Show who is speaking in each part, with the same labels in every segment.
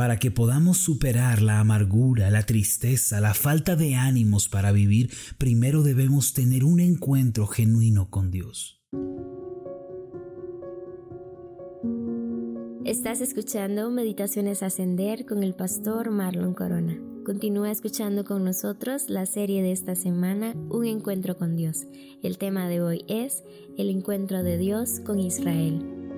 Speaker 1: para que podamos superar la amargura, la tristeza, la falta de ánimos para vivir, primero debemos tener un encuentro genuino con Dios.
Speaker 2: Estás escuchando Meditaciones Ascender con el pastor Marlon Corona. Continúa escuchando con nosotros la serie de esta semana, Un encuentro con Dios. El tema de hoy es el encuentro de Dios con Israel.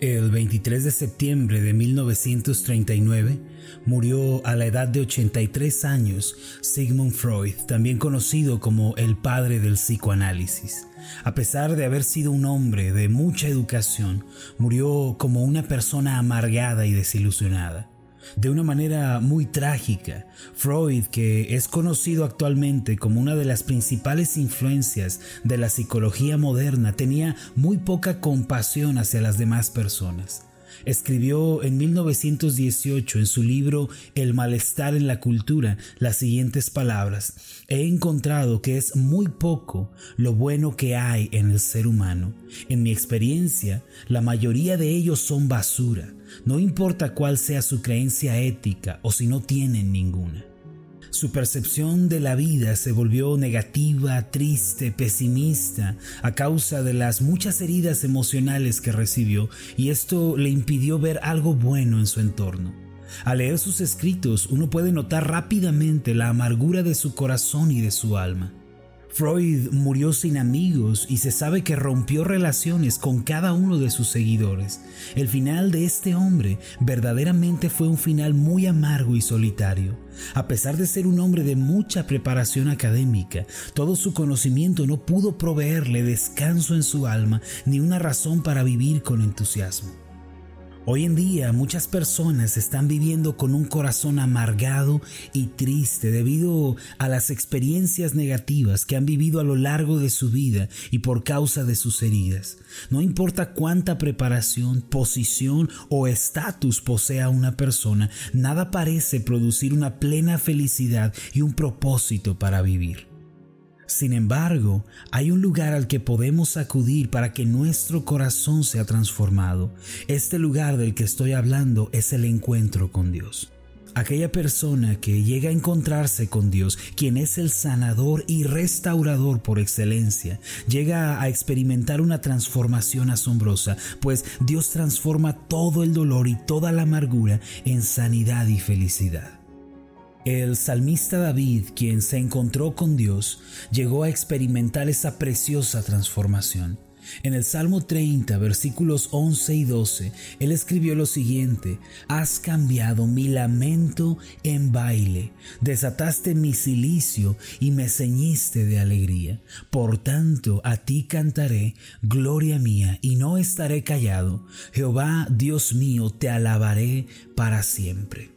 Speaker 1: El 23 de septiembre de 1939 murió a la edad de 83 años Sigmund Freud, también conocido como el padre del psicoanálisis. A pesar de haber sido un hombre de mucha educación, murió como una persona amargada y desilusionada de una manera muy trágica. Freud, que es conocido actualmente como una de las principales influencias de la psicología moderna, tenía muy poca compasión hacia las demás personas. Escribió en 1918 en su libro El malestar en la cultura las siguientes palabras. He encontrado que es muy poco lo bueno que hay en el ser humano. En mi experiencia, la mayoría de ellos son basura, no importa cuál sea su creencia ética o si no tienen ninguna. Su percepción de la vida se volvió negativa, triste, pesimista a causa de las muchas heridas emocionales que recibió y esto le impidió ver algo bueno en su entorno. Al leer sus escritos uno puede notar rápidamente la amargura de su corazón y de su alma. Freud murió sin amigos y se sabe que rompió relaciones con cada uno de sus seguidores. El final de este hombre verdaderamente fue un final muy amargo y solitario. A pesar de ser un hombre de mucha preparación académica, todo su conocimiento no pudo proveerle descanso en su alma ni una razón para vivir con entusiasmo. Hoy en día muchas personas están viviendo con un corazón amargado y triste debido a las experiencias negativas que han vivido a lo largo de su vida y por causa de sus heridas. No importa cuánta preparación, posición o estatus posea una persona, nada parece producir una plena felicidad y un propósito para vivir. Sin embargo, hay un lugar al que podemos acudir para que nuestro corazón sea transformado. Este lugar del que estoy hablando es el encuentro con Dios. Aquella persona que llega a encontrarse con Dios, quien es el sanador y restaurador por excelencia, llega a experimentar una transformación asombrosa, pues Dios transforma todo el dolor y toda la amargura en sanidad y felicidad. El salmista David, quien se encontró con Dios, llegó a experimentar esa preciosa transformación. En el Salmo 30, versículos 11 y 12, él escribió lo siguiente, Has cambiado mi lamento en baile, desataste mi silicio y me ceñiste de alegría. Por tanto, a ti cantaré, gloria mía, y no estaré callado. Jehová, Dios mío, te alabaré para siempre.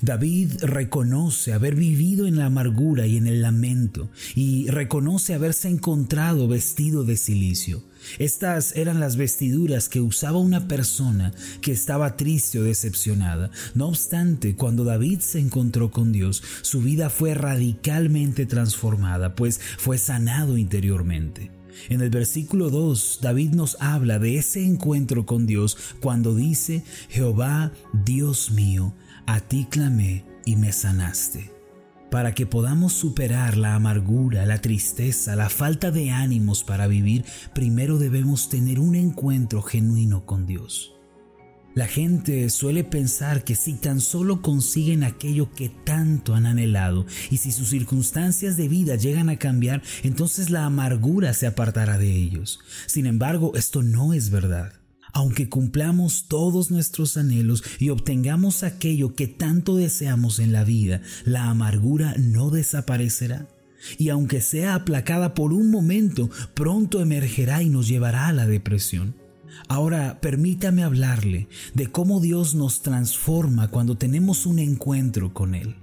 Speaker 1: David reconoce haber vivido en la amargura y en el lamento y reconoce haberse encontrado vestido de silicio. Estas eran las vestiduras que usaba una persona que estaba triste o decepcionada. No obstante, cuando David se encontró con Dios, su vida fue radicalmente transformada, pues fue sanado interiormente. En el versículo 2, David nos habla de ese encuentro con Dios cuando dice, Jehová, Dios mío, a ti clamé y me sanaste. Para que podamos superar la amargura, la tristeza, la falta de ánimos para vivir, primero debemos tener un encuentro genuino con Dios. La gente suele pensar que si tan solo consiguen aquello que tanto han anhelado y si sus circunstancias de vida llegan a cambiar, entonces la amargura se apartará de ellos. Sin embargo, esto no es verdad. Aunque cumplamos todos nuestros anhelos y obtengamos aquello que tanto deseamos en la vida, la amargura no desaparecerá. Y aunque sea aplacada por un momento, pronto emergerá y nos llevará a la depresión. Ahora permítame hablarle de cómo Dios nos transforma cuando tenemos un encuentro con Él.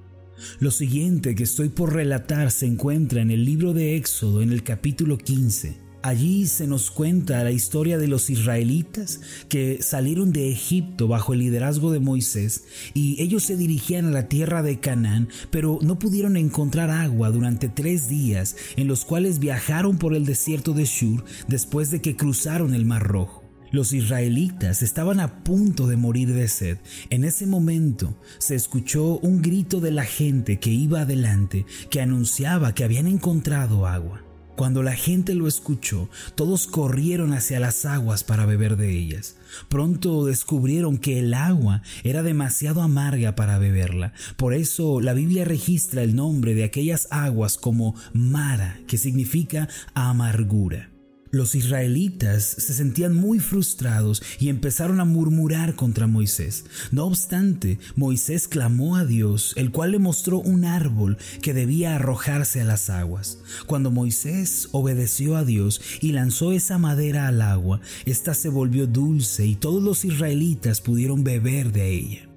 Speaker 1: Lo siguiente que estoy por relatar se encuentra en el libro de Éxodo en el capítulo 15. Allí se nos cuenta la historia de los israelitas que salieron de Egipto bajo el liderazgo de Moisés y ellos se dirigían a la tierra de Canaán, pero no pudieron encontrar agua durante tres días en los cuales viajaron por el desierto de Shur después de que cruzaron el Mar Rojo. Los israelitas estaban a punto de morir de sed. En ese momento se escuchó un grito de la gente que iba adelante que anunciaba que habían encontrado agua. Cuando la gente lo escuchó, todos corrieron hacia las aguas para beber de ellas. Pronto descubrieron que el agua era demasiado amarga para beberla. Por eso la Biblia registra el nombre de aquellas aguas como Mara, que significa amargura. Los israelitas se sentían muy frustrados y empezaron a murmurar contra Moisés. No obstante, Moisés clamó a Dios, el cual le mostró un árbol que debía arrojarse a las aguas. Cuando Moisés obedeció a Dios y lanzó esa madera al agua, ésta se volvió dulce y todos los israelitas pudieron beber de ella.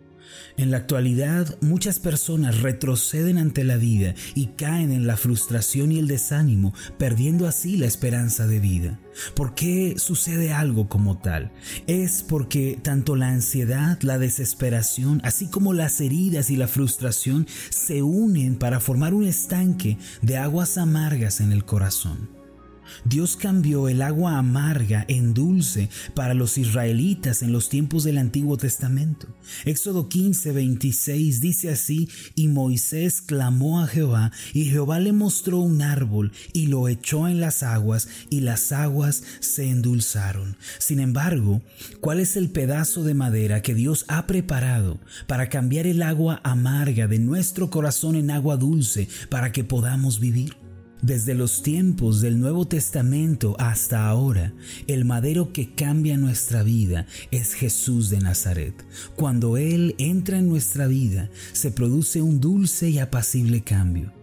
Speaker 1: En la actualidad, muchas personas retroceden ante la vida y caen en la frustración y el desánimo, perdiendo así la esperanza de vida. ¿Por qué sucede algo como tal? Es porque tanto la ansiedad, la desesperación, así como las heridas y la frustración se unen para formar un estanque de aguas amargas en el corazón. Dios cambió el agua amarga en dulce para los israelitas en los tiempos del Antiguo Testamento. Éxodo 15, 26 dice así, y Moisés clamó a Jehová, y Jehová le mostró un árbol, y lo echó en las aguas, y las aguas se endulzaron. Sin embargo, ¿cuál es el pedazo de madera que Dios ha preparado para cambiar el agua amarga de nuestro corazón en agua dulce para que podamos vivir? Desde los tiempos del Nuevo Testamento hasta ahora, el madero que cambia nuestra vida es Jesús de Nazaret. Cuando Él entra en nuestra vida, se produce un dulce y apacible cambio.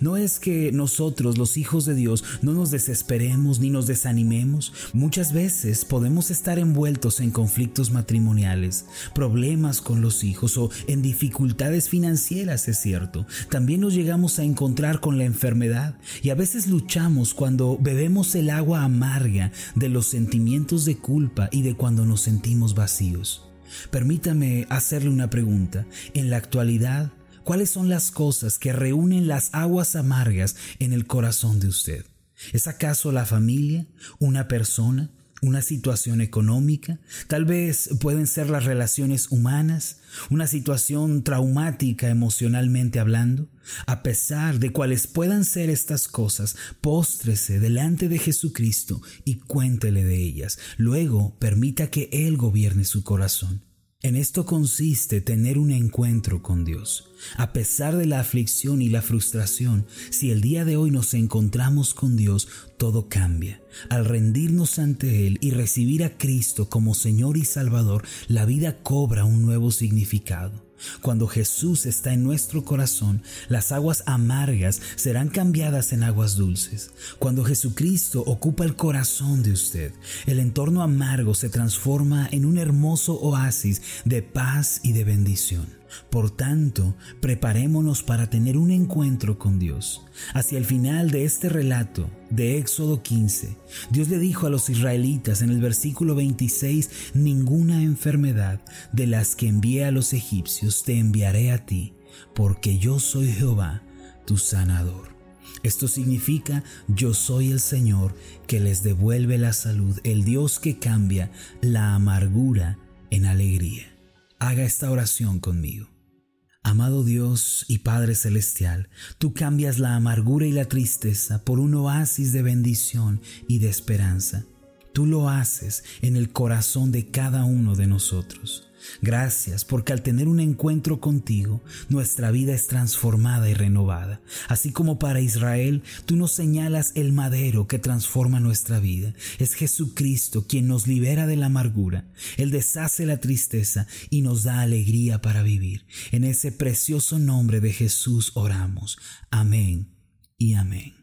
Speaker 1: No es que nosotros, los hijos de Dios, no nos desesperemos ni nos desanimemos. Muchas veces podemos estar envueltos en conflictos matrimoniales, problemas con los hijos o en dificultades financieras, es cierto. También nos llegamos a encontrar con la enfermedad y a veces luchamos cuando bebemos el agua amarga de los sentimientos de culpa y de cuando nos sentimos vacíos. Permítame hacerle una pregunta. En la actualidad, ¿Cuáles son las cosas que reúnen las aguas amargas en el corazón de usted? ¿Es acaso la familia? ¿Una persona? ¿Una situación económica? Tal vez pueden ser las relaciones humanas, una situación traumática emocionalmente hablando. A pesar de cuáles puedan ser estas cosas, póstrese delante de Jesucristo y cuéntele de ellas. Luego permita que Él gobierne su corazón. En esto consiste tener un encuentro con Dios. A pesar de la aflicción y la frustración, si el día de hoy nos encontramos con Dios, todo cambia. Al rendirnos ante Él y recibir a Cristo como Señor y Salvador, la vida cobra un nuevo significado. Cuando Jesús está en nuestro corazón, las aguas amargas serán cambiadas en aguas dulces. Cuando Jesucristo ocupa el corazón de usted, el entorno amargo se transforma en un hermoso oasis de paz y de bendición. Por tanto, preparémonos para tener un encuentro con Dios. Hacia el final de este relato de Éxodo 15, Dios le dijo a los israelitas en el versículo 26, ninguna enfermedad de las que envié a los egipcios te enviaré a ti, porque yo soy Jehová, tu sanador. Esto significa yo soy el Señor que les devuelve la salud, el Dios que cambia la amargura en alegría. Haga esta oración conmigo. Amado Dios y Padre Celestial, tú cambias la amargura y la tristeza por un oasis de bendición y de esperanza. Tú lo haces en el corazón de cada uno de nosotros. Gracias porque al tener un encuentro contigo, nuestra vida es transformada y renovada. Así como para Israel, tú nos señalas el madero que transforma nuestra vida. Es Jesucristo quien nos libera de la amargura. Él deshace la tristeza y nos da alegría para vivir. En ese precioso nombre de Jesús oramos. Amén y amén.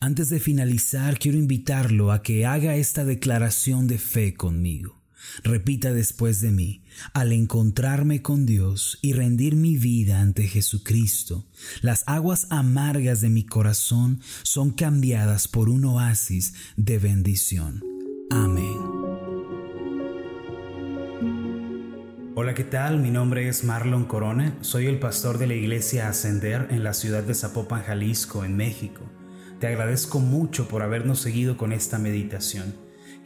Speaker 1: Antes de finalizar, quiero invitarlo a que haga esta declaración de fe conmigo. Repita después de mí, al encontrarme con Dios y rendir mi vida ante Jesucristo, las aguas amargas de mi corazón son cambiadas por un oasis de bendición. Amén. Hola, ¿qué tal? Mi nombre es Marlon Corona, soy el pastor de la iglesia Ascender en la ciudad de Zapopan, Jalisco, en México. Te agradezco mucho por habernos seguido con esta meditación.